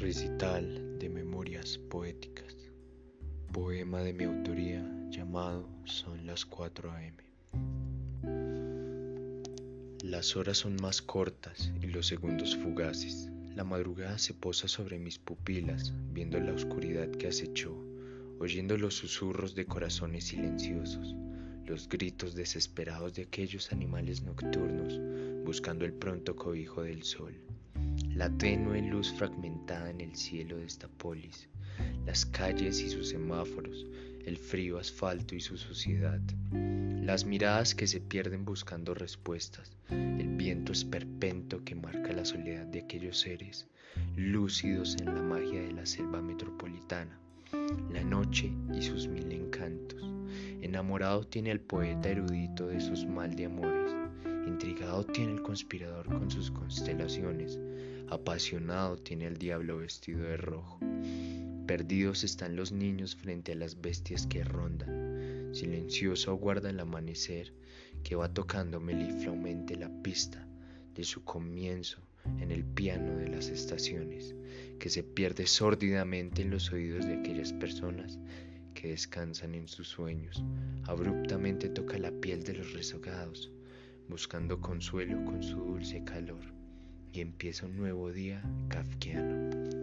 Recital de Memorias Poéticas. Poema de mi autoría llamado Son las 4 a.m. Las horas son más cortas y los segundos fugaces. La madrugada se posa sobre mis pupilas, viendo la oscuridad que acechó, oyendo los susurros de corazones silenciosos, los gritos desesperados de aquellos animales nocturnos, buscando el pronto cobijo del sol la tenue luz fragmentada en el cielo de esta polis, las calles y sus semáforos, el frío asfalto y su suciedad, las miradas que se pierden buscando respuestas, el viento esperpento que marca la soledad de aquellos seres, lúcidos en la magia de la selva metropolitana, la noche y sus mil encantos. Enamorado tiene el poeta erudito de sus mal de amores, tiene el conspirador con sus constelaciones, Apasionado tiene el diablo vestido de rojo. Perdidos están los niños frente a las bestias que rondan. Silencioso aguarda el amanecer que va tocando melifluamente la pista de su comienzo en el piano de las estaciones, que se pierde sórdidamente en los oídos de aquellas personas que descansan en sus sueños. Abruptamente toca la piel de los rezogados, buscando consuelo con su dulce calor y empieza un nuevo día kafkiano.